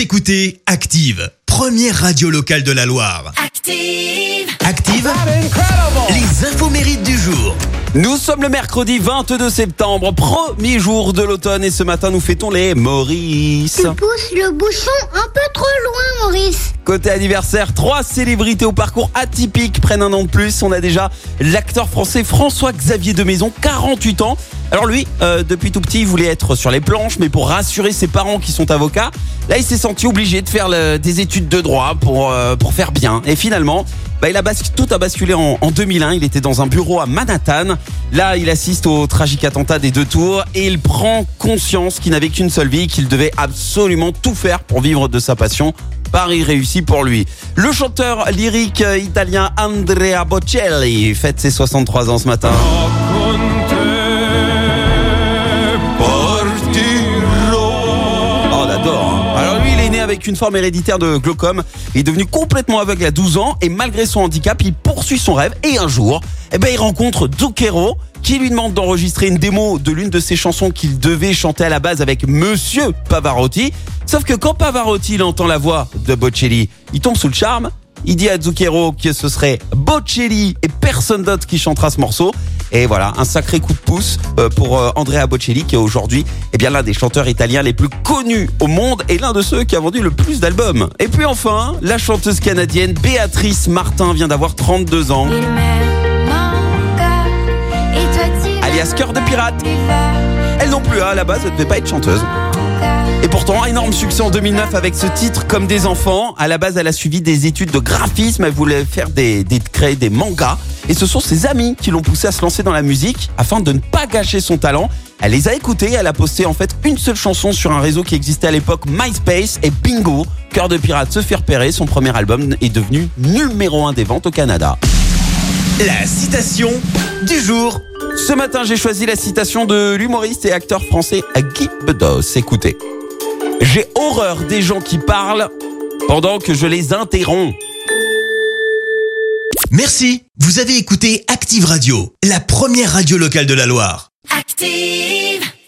Vous écoutez Active, première radio locale de la Loire. Active. Active, les infos mérites du jour. Nous sommes le mercredi 22 septembre, premier jour de l'automne et ce matin nous fêtons les Maurice. Tu pousses le bouchon un peu trop loin, Maurice. Côté anniversaire, trois célébrités au parcours atypique prennent un an de plus. On a déjà l'acteur français François-Xavier de Maison, 48 ans. Alors lui, euh, depuis tout petit, il voulait être sur les planches, mais pour rassurer ses parents qui sont avocats, là il s'est senti obligé de faire des études de droit pour, euh, pour faire bien. Et finalement, bah, il a tout a basculé en 2001. Il était dans un bureau à Manhattan. Là, il assiste au tragique attentat des deux tours et il prend conscience qu'il n'avait qu'une seule vie, qu'il devait absolument tout faire pour vivre de sa passion. Paris réussi pour lui. Le chanteur lyrique italien Andrea Bocelli fête ses 63 ans ce matin. Avec une forme héréditaire de glaucome. Il est devenu complètement aveugle à 12 ans et malgré son handicap, il poursuit son rêve. Et un jour, eh ben, il rencontre Zucchero qui lui demande d'enregistrer une démo de l'une de ses chansons qu'il devait chanter à la base avec Monsieur Pavarotti. Sauf que quand Pavarotti entend la voix de Bocelli, il tombe sous le charme. Il dit à Zucchero que ce serait Bocelli et personne d'autre qui chantera ce morceau. Et voilà, un sacré coup de pouce euh, pour euh, Andrea Bocelli qui est aujourd'hui eh bien l'un des chanteurs italiens les plus connus au monde et l'un de ceux qui a vendu le plus d'albums. Et puis enfin, la chanteuse canadienne Béatrice Martin vient d'avoir 32 ans, alias Cœur de pirate. Elle non plus, hein, à la base, elle devait pas être chanteuse. Et pourtant, énorme succès en 2009 avec ce titre Comme des enfants. À la base, elle a suivi des études de graphisme. Elle voulait faire des, créer des mangas. Et ce sont ses amis qui l'ont poussée à se lancer dans la musique afin de ne pas gâcher son talent. Elle les a écoutés. Elle a posté en fait une seule chanson sur un réseau qui existait à l'époque, MySpace. Et bingo, Cœur de pirate se fait repérer. Son premier album est devenu numéro un des ventes au Canada. La citation du jour. Ce matin, j'ai choisi la citation de l'humoriste et acteur français Guy Bedos. Écoutez. J'ai horreur des gens qui parlent pendant que je les interromps. Merci. Vous avez écouté Active Radio, la première radio locale de la Loire. Active.